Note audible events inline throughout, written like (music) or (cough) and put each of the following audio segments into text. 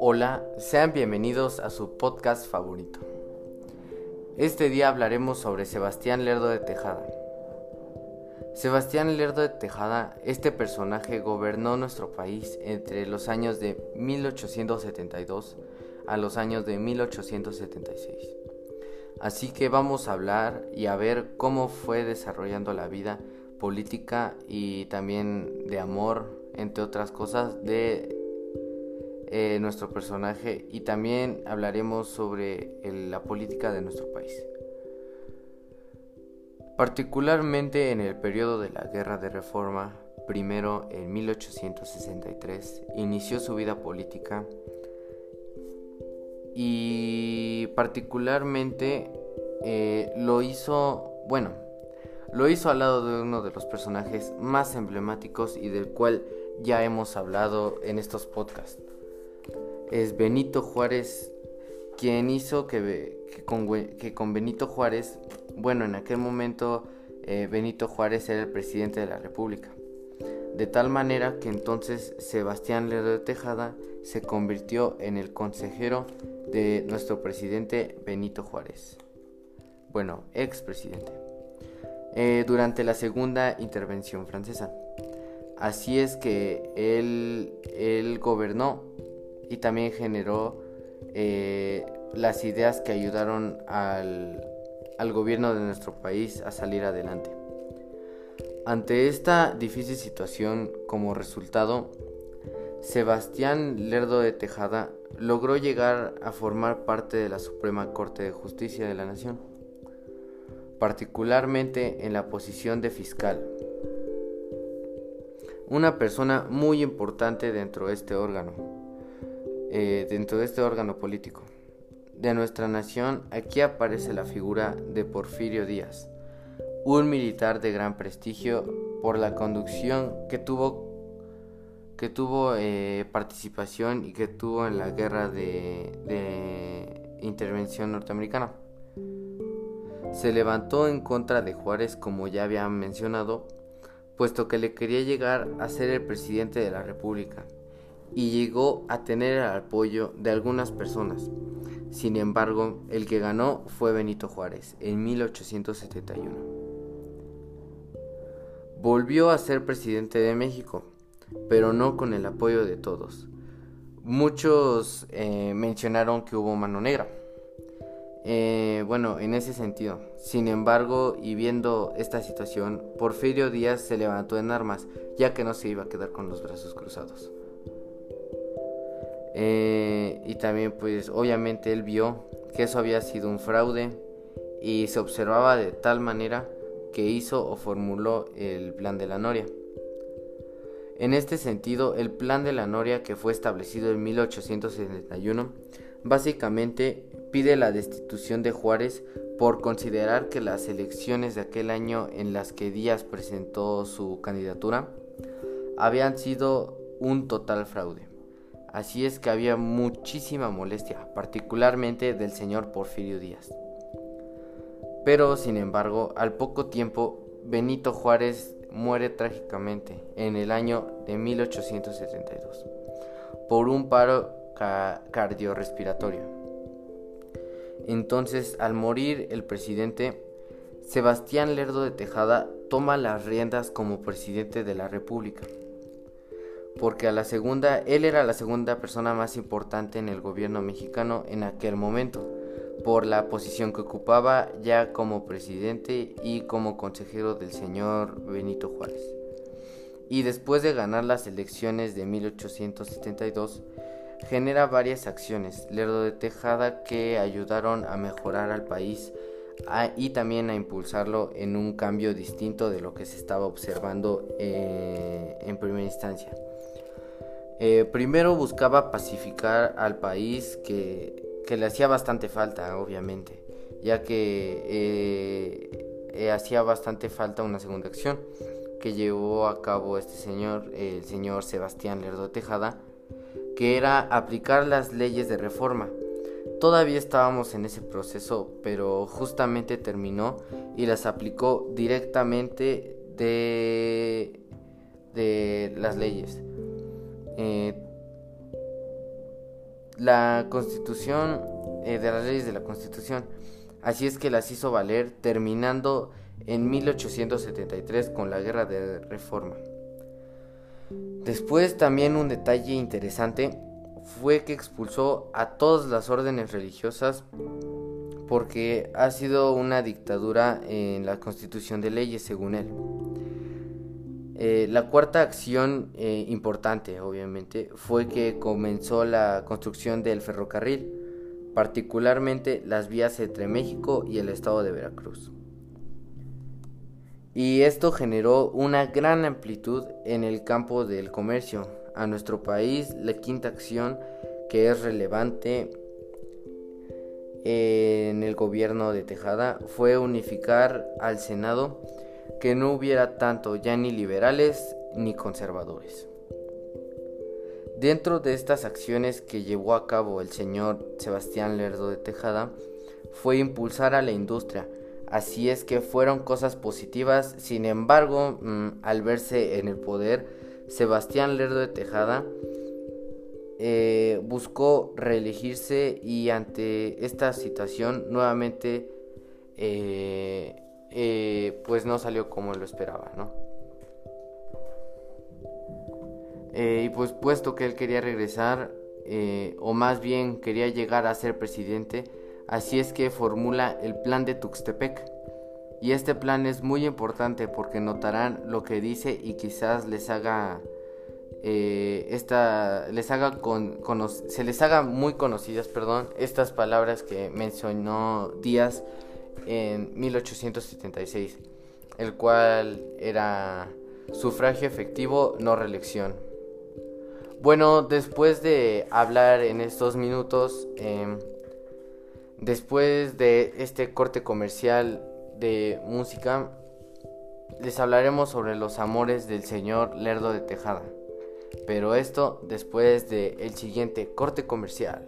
Hola, sean bienvenidos a su podcast favorito. Este día hablaremos sobre Sebastián Lerdo de Tejada. Sebastián Lerdo de Tejada, este personaje gobernó nuestro país entre los años de 1872 a los años de 1876. Así que vamos a hablar y a ver cómo fue desarrollando la vida política y también de amor, entre otras cosas, de eh, nuestro personaje y también hablaremos sobre la política de nuestro país. Particularmente en el periodo de la Guerra de Reforma, primero en 1863, inició su vida política y particularmente eh, lo hizo, bueno, lo hizo al lado de uno de los personajes más emblemáticos y del cual ya hemos hablado en estos podcasts es Benito Juárez quien hizo que, con, Benito Juárez, bueno, en aquel momento eh, Benito Juárez era el presidente de la República. De tal manera que entonces Sebastián Lerdo de Tejada se convirtió en el consejero de nuestro presidente Benito Juárez. Bueno, expresidente. Eh, durante la segunda intervención francesa. Así es que él, gobernó y también generó eh, las ideas que ayudaron al gobierno de nuestro país a salir adelante. Ante esta difícil situación, como resultado, Sebastián Lerdo de Tejada logró llegar a formar parte de la Suprema Corte de Justicia de la Nación, particularmente en la posición de fiscal. Una persona muy importante dentro de este órgano, eh, dentro de este órgano político de nuestra nación, aquí aparece la figura de Porfirio Díaz, un militar de gran prestigio por la conducción que tuvo que tuvo eh, participación y que tuvo en la guerra de, de intervención norteamericana. Se levantó en contra de Juárez, como ya había mencionado, puesto que le quería llegar a ser el presidente de la República y llegó a tener el apoyo de algunas personas. Sin embargo, el que ganó fue Benito Juárez en 1871. Volvió a ser presidente de México, pero no con el apoyo de todos. Muchos eh, mencionaron que hubo mano negra. Eh, bueno, en ese sentido. Sin embargo, y viendo esta situación, Porfirio Díaz se levantó en armas, ya que no se iba a quedar con los brazos cruzados. Eh, y también pues obviamente él vio que eso había sido un fraude y se observaba de tal manera que hizo o formuló el plan de la Noria. En este sentido, el plan de la Noria que fue establecido en 1871 básicamente pide la destitución de Juárez por considerar que las elecciones de aquel año en las que Díaz presentó su candidatura habían sido un total fraude. Así es que había muchísima molestia, particularmente del señor Porfirio Díaz. Pero, sin embargo, al poco tiempo, Benito Juárez muere trágicamente en el año de 1872 por un paro cardiorrespiratorio. Entonces, al morir el presidente, Sebastián Lerdo de Tejada toma las riendas como presidente de la República porque a la segunda, él era la segunda persona más importante en el gobierno mexicano en aquel momento, por la posición que ocupaba ya como presidente y como consejero del señor Benito Juárez. Y después de ganar las elecciones de 1872, genera varias acciones, Lerdo de Tejada, que ayudaron a mejorar al país y también a impulsarlo en un cambio distinto de lo que se estaba observando eh, en primera instancia. Eh, primero buscaba pacificar al país que, le hacía bastante falta, obviamente, ya que eh, hacía bastante falta una segunda acción que llevó a cabo este señor, el señor Sebastián Lerdo Tejada, que era aplicar las leyes de reforma. Todavía estábamos en ese proceso, pero justamente terminó y las aplicó directamente de de las leyes. Eh, la constitución, eh, de las leyes de la constitución. Así es que las hizo valer terminando en 1873 con la guerra de reforma. Después también un detalle interesante fue que expulsó a todas las órdenes religiosas porque ha sido una dictadura en la constitución de leyes según él. Eh, la cuarta acción eh, importante, obviamente, fue que comenzó la construcción del ferrocarril, particularmente las vías entre México y el estado de Veracruz. Y esto generó una gran amplitud en el campo del comercio. A nuestro país, la quinta acción que es relevante en el gobierno de Tejada fue unificar al Senado que no hubiera tanto ya ni liberales ni conservadores. Dentro de estas acciones que llevó a cabo el señor Sebastián Lerdo de Tejada fue impulsar a la industria, así es que fueron cosas positivas, sin embargo, mm, al verse en el poder, Sebastián Lerdo de Tejada eh, buscó reelegirse y ante esta situación nuevamente eh, eh, pues no salió como lo esperaba, ¿no? Y pues puesto que él quería regresar, o más bien quería llegar a ser presidente, así es que formula el plan de Tuxtepec. Y este plan es muy importante porque notarán lo que dice y quizás les haga esta les haga con, se les haga muy conocidas, perdón, estas palabras que mencionó Díaz en 1876, el cual era sufragio efectivo, no reelección. Bueno, después de hablar en estos minutos, em, después de este corte comercial de música, les hablaremos sobre los amores del señor Lerdo de Tejada. Pero esto después del el siguiente corte comercial.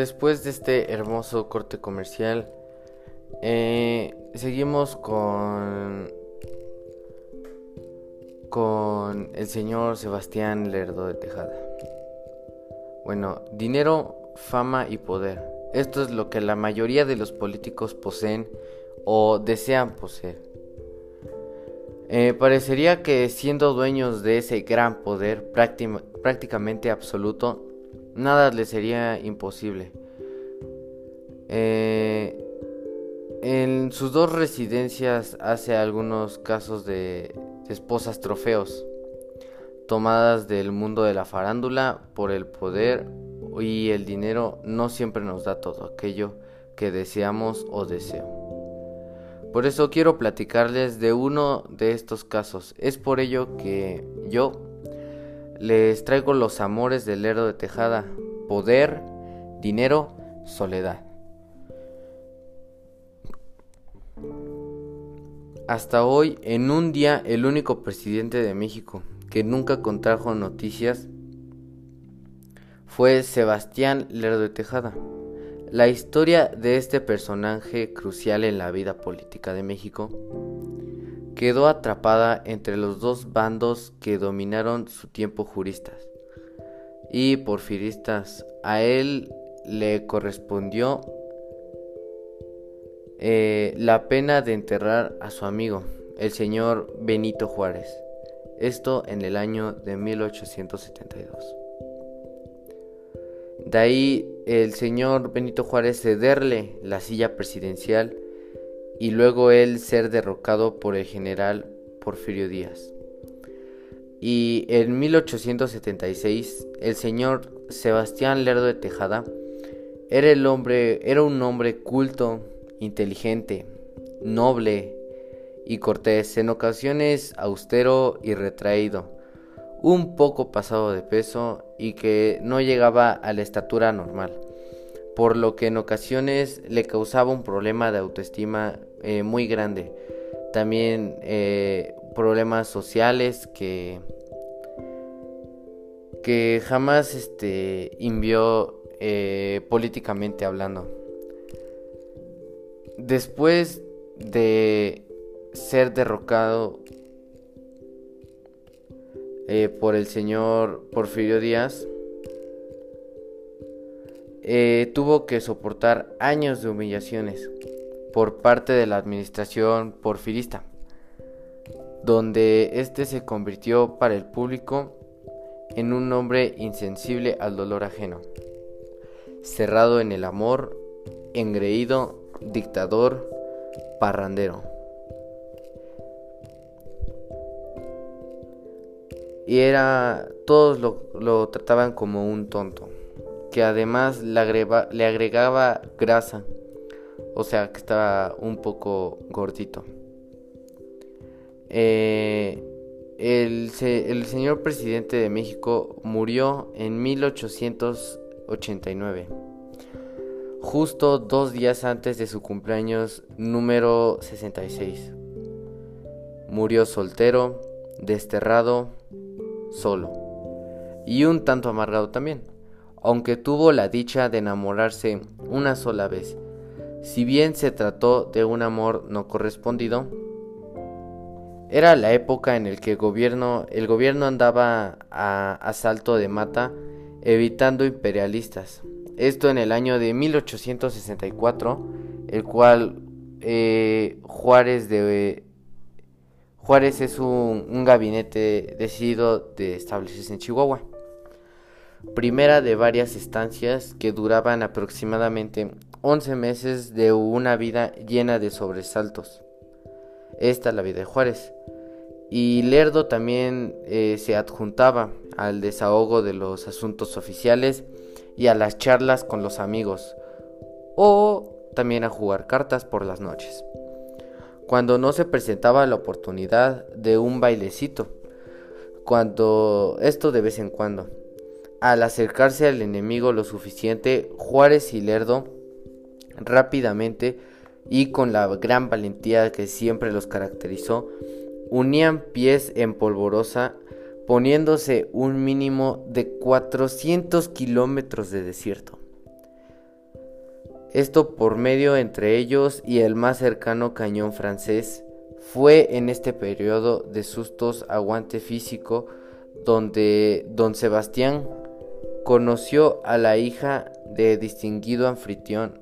Después de este hermoso corte comercial, eh, seguimos con con el señor Sebastián Lerdo de Tejada. Bueno, dinero, fama y poder. Esto es lo que la mayoría de los políticos poseen o desean poseer. Eh, parecería que siendo dueños de ese gran poder prácticamente absoluto, nada les sería imposible. Eh, en sus dos residencias hace algunos casos de esposas trofeos, tomadas del mundo de la farándula por el poder y el dinero no siempre nos da todo aquello que deseamos o deseo. Por eso quiero platicarles de uno de estos casos. Es por ello que yo les traigo los amores del Lerdo de Tejada, poder, dinero, soledad. Hasta hoy, en un día, el único presidente de México que nunca contrajo noticias fue Sebastián Lerdo de Tejada. La historia de este personaje crucial en la vida política de México quedó atrapada entre los dos bandos que dominaron su tiempo juristas y porfiristas. A él le correspondió eh, la pena de enterrar a su amigo, el señor Benito Juárez. Esto en el año de 1872. De ahí el señor Benito Juárez cederle la silla presidencial y luego él ser derrocado por el general Porfirio Díaz. Y en 1876 el señor Sebastián Lerdo de Tejada era el hombre era un hombre culto, inteligente, noble y cortés, en ocasiones austero y retraído, un poco pasado de peso y que no llegaba a la estatura normal por lo que en ocasiones le causaba un problema de autoestima eh, muy grande. También eh, problemas sociales que, que jamás este, invió eh, políticamente hablando. Después de ser derrocado por el señor Porfirio Díaz, eh, tuvo que soportar años de humillaciones por parte de la administración porfirista, donde éste se convirtió para el público en un hombre insensible al dolor ajeno, cerrado en el amor, engreído, dictador, parrandero. Y era, todos lo, trataban como un tonto, que además le, agregaba grasa, o sea que estaba un poco gordito. Eh, el, el, señor presidente de México murió en 1889, justo dos días antes de su cumpleaños número 66. Murió soltero, desterrado, solo, y un tanto amargado también, aunque tuvo la dicha de enamorarse una sola vez. Si bien se trató de un amor no correspondido, era la época en que el gobierno, el gobierno andaba a asalto de mata evitando imperialistas. Esto en el año de 1864, el cual eh, Juárez de Juárez es un, un, gabinete decidido de establecerse en Chihuahua. Primera de varias estancias que duraban aproximadamente 11 meses de una vida llena de sobresaltos. Esta la vida de Juárez. Y Lerdo también eh, se adjuntaba al desahogo de los asuntos oficiales y a las charlas con los amigos, o también a jugar cartas por las noches. Cuando no se presentaba la oportunidad de un bailecito, cuando esto de vez en cuando. Al acercarse al enemigo lo suficiente, Juárez y Lerdo rápidamente y con la gran valentía que siempre los caracterizó, unían pies en polvorosa, poniéndose un mínimo de 400 kilómetros de desierto. Esto por medio entre ellos y el más cercano cañón francés, fue en este periodo de sustos aguante físico donde don Sebastián conoció a la hija de distinguido anfitrión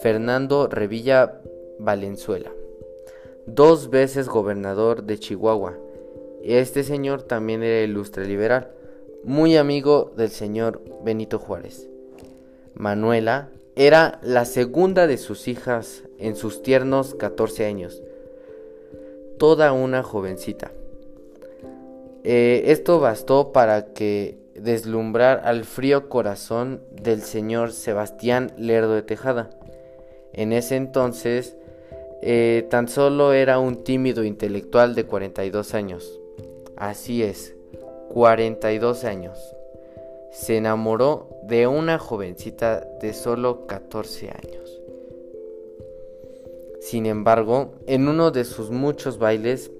Fernando Revilla Valenzuela, dos veces gobernador de Chihuahua. Este señor también era ilustre liberal, muy amigo del señor Benito Juárez. Manuela era la segunda de sus hijas en sus tiernos 14 años, toda una jovencita. Eh, esto bastó para que deslumbrar al frío corazón del señor Sebastián Lerdo de Tejada, en ese entonces eh, tan solo era un tímido intelectual de 42 años. Así es, 42 años. Se enamoró de una jovencita de solo 14 años. Sin embargo, en uno de sus muchos bailes,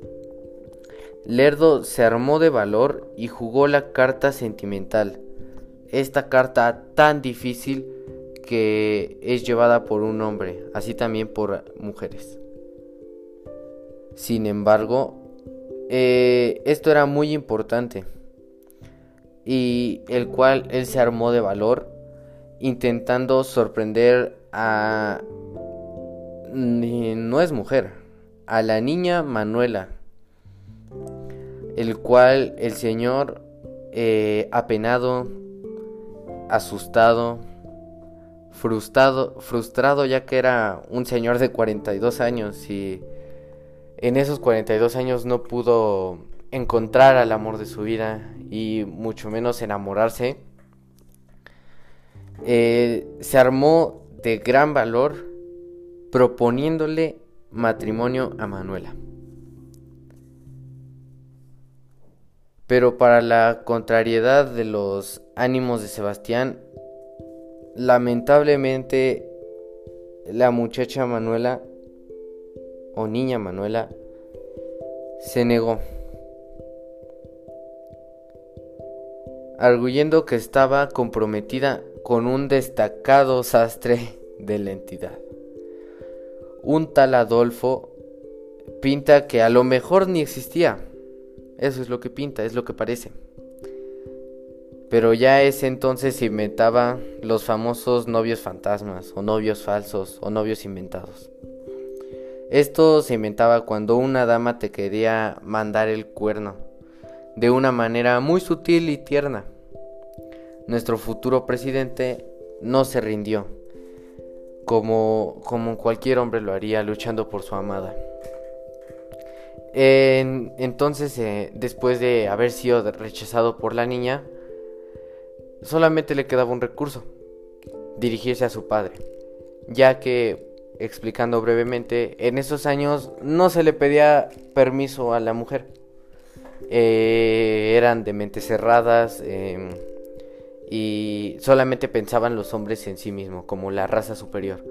Lerdo se armó de valor y jugó la carta sentimental. Esta carta tan difícil que es llevada por un hombre, así también por mujeres. Sin embargo, eh, esto era muy importante y el cual él se armó de valor intentando sorprender a... no es mujer, a la niña Manuela, el cual el señor eh, apenado, asustado, frustrado, frustrado ya que era un señor de 42 años y en esos 42 años no pudo encontrar al amor de su vida y mucho menos enamorarse. Eh, se armó de gran valor proponiéndole matrimonio a Manuela. Pero para la contrariedad de los ánimos de Sebastián, Lamentablemente, la muchacha Manuela, o niña Manuela, se negó, arguyendo que estaba comprometida con un destacado sastre de la entidad. Un tal Adolfo pinta que a lo mejor ni existía. Eso es lo que pinta, es lo que parece. Pero ya ese entonces se inventaba los famosos novios fantasmas o novios falsos o novios inventados. Esto se inventaba cuando una dama te quería mandar el cuerno, de una manera muy sutil y tierna. Nuestro futuro presidente no se rindió, como, como cualquier hombre lo haría luchando por su amada. Entonces, eh, después de haber sido rechazado por la niña, solamente le quedaba un recurso, dirigirse a su padre, ya que explicando brevemente, en esos años no se le pedía permiso a la mujer. Eh, eran de mentes cerradas em, y solamente pensaban los hombres en sí mismos, como la raza superior.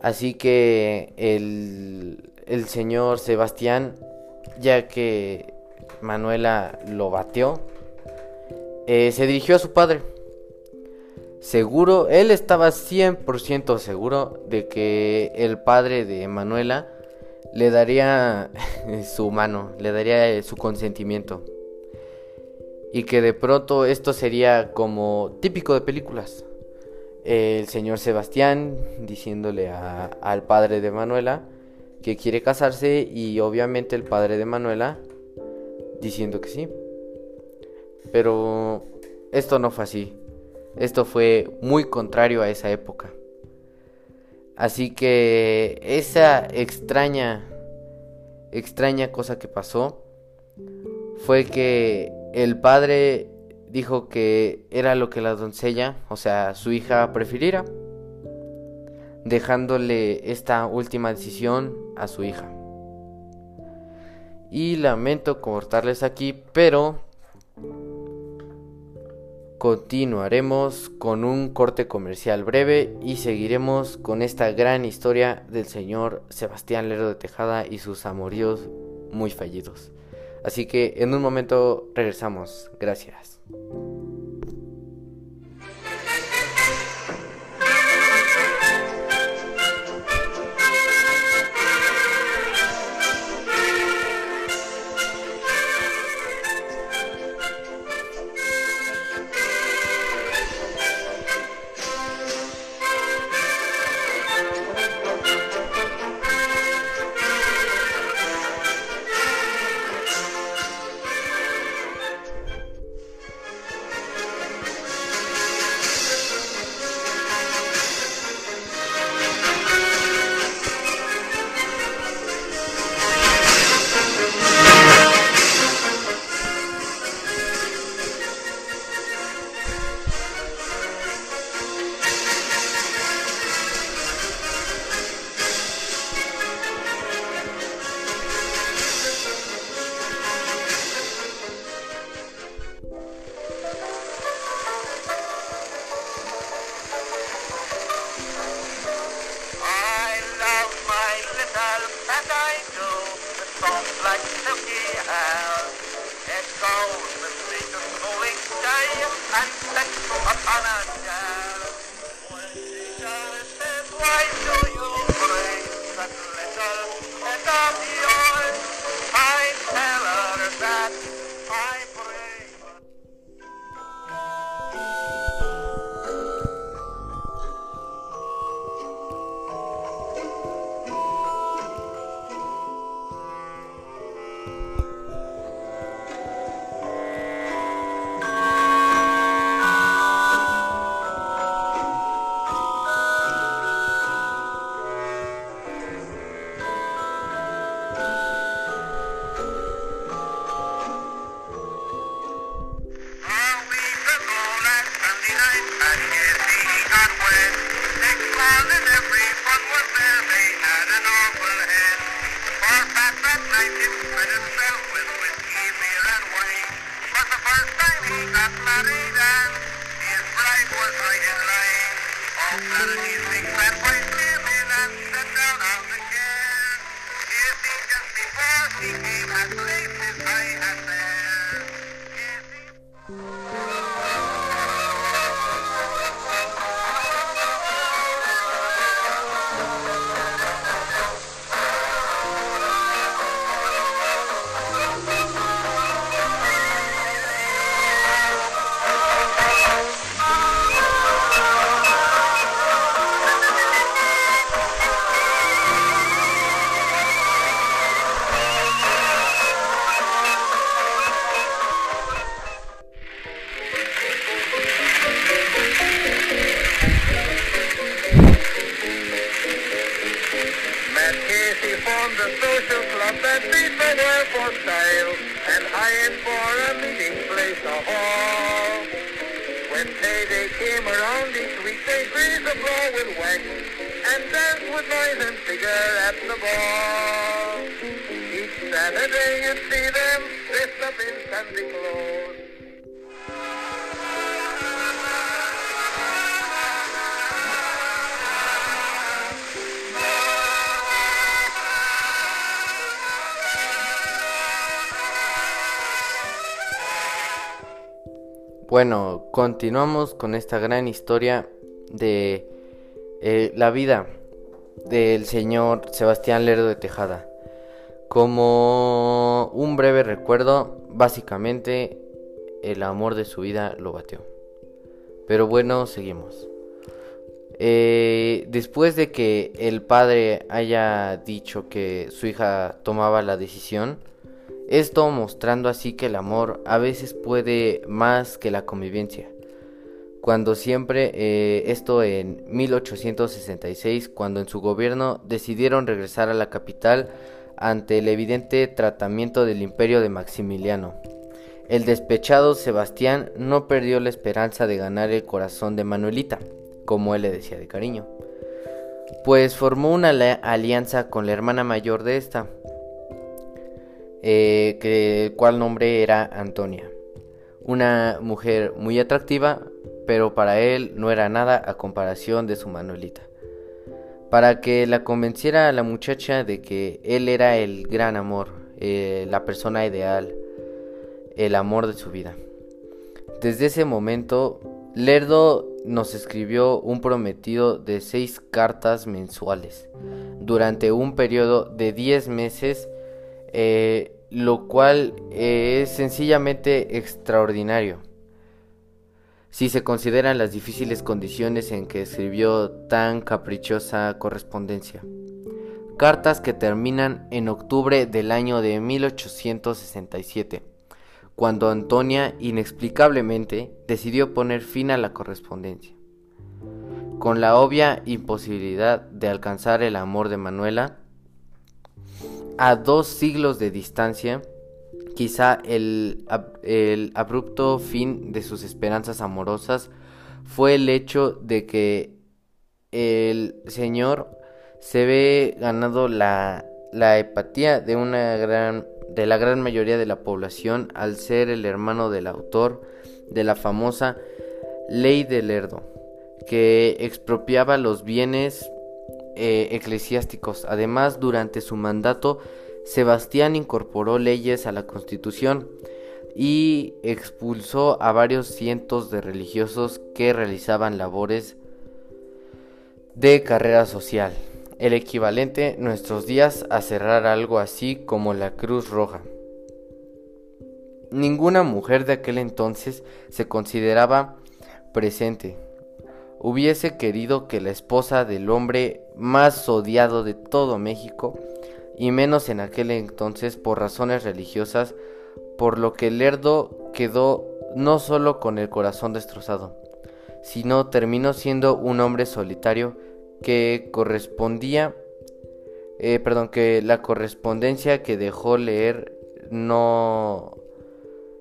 Así que el, el señor Sebastián, ya que Manuela lo bateó, eh, se dirigió a su padre seguro, él estaba 100% seguro de que el padre de Manuela le daría (laughs) su mano, le daría su consentimiento. Y que de pronto esto sería como típico de películas. El señor Sebastián diciéndole al padre de Manuela que quiere casarse y obviamente el padre de Manuela diciendo que sí. Pero esto no fue así. Esto fue muy contrario a esa época. Así que esa extraña, extraña cosa que pasó fue que el padre dijo que era lo que la doncella, o sea, su hija prefiriera, dejándole esta última decisión a su hija. Y lamento cortarles aquí, pero Continuaremos con un corte comercial breve y seguiremos con esta gran historia del señor Sebastián Lerdo de Tejada y sus amoríos muy fallidos. Así que en un momento regresamos. Gracias. Bueno, continuamos con esta gran historia de eh, la vida del señor Sebastián Lerdo de Tejada. Como un breve recuerdo, básicamente el amor de su vida lo batió. Pero bueno, seguimos. Eh, después de que el padre haya dicho que su hija tomaba la decisión, esto mostrando así que el amor a veces puede más que la convivencia. Cuando siempre, eh, esto en 1866, cuando en su gobierno decidieron regresar a la capital ante el evidente tratamiento del imperio de Maximiliano. El despechado Sebastián no perdió la esperanza de ganar el corazón de Manuelita, como él le decía de cariño, pues formó una alianza con la hermana mayor de esta, eh, que, cual nombre era Antonia. Una mujer muy atractiva, pero para él no era nada a comparación de su Manuelita. Para que la convenciera a la muchacha de que él era el gran amor, eh, la persona ideal, el amor de su vida. Desde ese momento, Lerdo nos escribió un prometido de seis cartas mensuales durante un periodo de diez meses eh, lo cual eh, es sencillamente extraordinario. Si se consideran las difíciles condiciones en que escribió tan caprichosa correspondencia. Cartas que terminan en octubre del año de 1867, cuando Antonia inexplicablemente decidió poner fin a la correspondencia. Con la obvia imposibilidad de alcanzar el amor de Manuela, a dos siglos de distancia, quizá el, abrupto fin de sus esperanzas amorosas fue el hecho de que el Señor se ve ganado la, la de una gran de la gran mayoría de la población al ser el hermano del autor de la famosa Ley de Lerdo, que expropiaba los bienes eh, eclesiásticos. Además, durante su mandato, Sebastián incorporó leyes a la Constitución y expulsó a varios cientos de religiosos que realizaban labores de carrera social, el equivalente nuestros días a cerrar algo así como la Cruz Roja. Ninguna mujer de aquel entonces se consideraba presente, hubiese querido que la esposa del hombre más odiado de todo México, y menos en aquel entonces por razones religiosas, por lo que Lerdo quedó no solo con el corazón destrozado, sino terminó siendo un hombre solitario que correspondía, eh, perdón, que la correspondencia que dejó leer no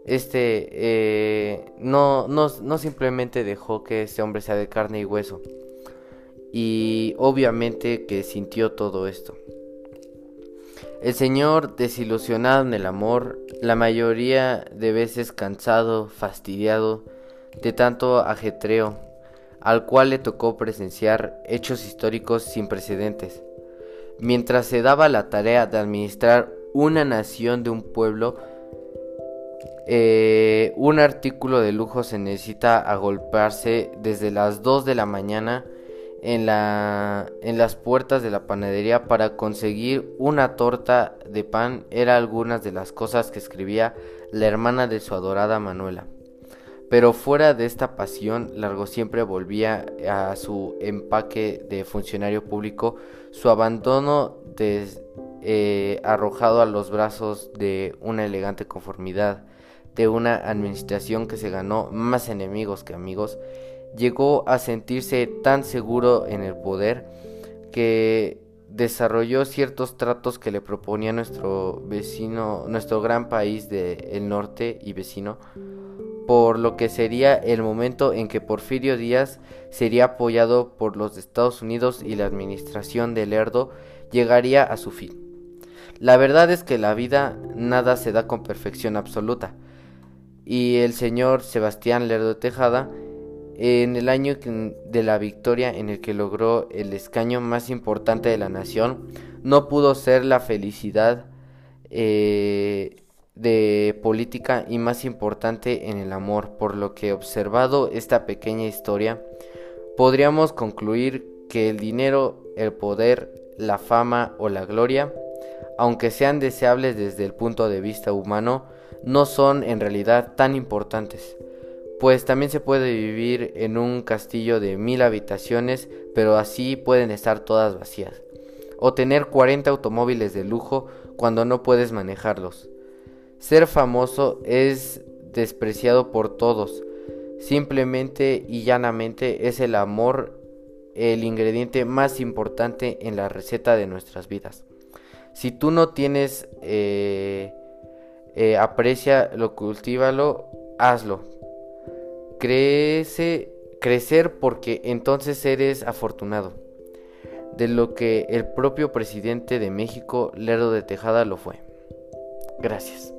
este eh, no, no, no simplemente dejó que este hombre sea de carne y hueso. Y obviamente que sintió todo esto. El Señor, desilusionado en el amor, la mayoría de veces cansado, fastidiado de tanto ajetreo, al cual le tocó presenciar hechos históricos sin precedentes. Mientras se daba la tarea de administrar una nación de un pueblo, eh, un artículo de lujo se necesita agolparse desde las 2 de la mañana en, la, en las puertas de la panadería para conseguir una torta de pan era algunas de las cosas que escribía la hermana de su adorada Manuela. Pero fuera de esta pasión, Largo siempre volvía a su empaque de funcionario público, su abandono eh, arrojado a los brazos de una elegante conformidad de una administración que se ganó más enemigos que amigos, llegó a sentirse tan seguro en el poder que desarrolló ciertos tratos que le proponía nuestro vecino, nuestro gran país del norte y vecino, por lo que sería el momento en que Porfirio Díaz sería apoyado por los Estados Unidos y la administración de Lerdo llegaría a su fin. La verdad es que la vida nada se da con perfección absoluta, y el señor Sebastián Lerdo Tejada en el año de la victoria en el que logró el escaño más importante de la nación, no pudo ser la felicidad eh, de política y más importante en el amor, por lo que observado esta pequeña historia, podríamos concluir que el dinero, el poder, la fama o la gloria, aunque sean deseables desde el punto de vista humano, no son en realidad tan importantes pues también se puede vivir en un castillo de mil habitaciones, pero así pueden estar todas vacías. O tener 40 automóviles de lujo cuando no puedes manejarlos. Ser famoso es despreciado por todos. Simplemente y llanamente es el amor el ingrediente más importante en la receta de nuestras vidas. Si tú no tienes eh, eh, aprecia lo cultívalo, hazlo, Crece, crecer porque entonces eres afortunado, de lo que el propio presidente de México, Lerdo de Tejada, lo fue. Gracias.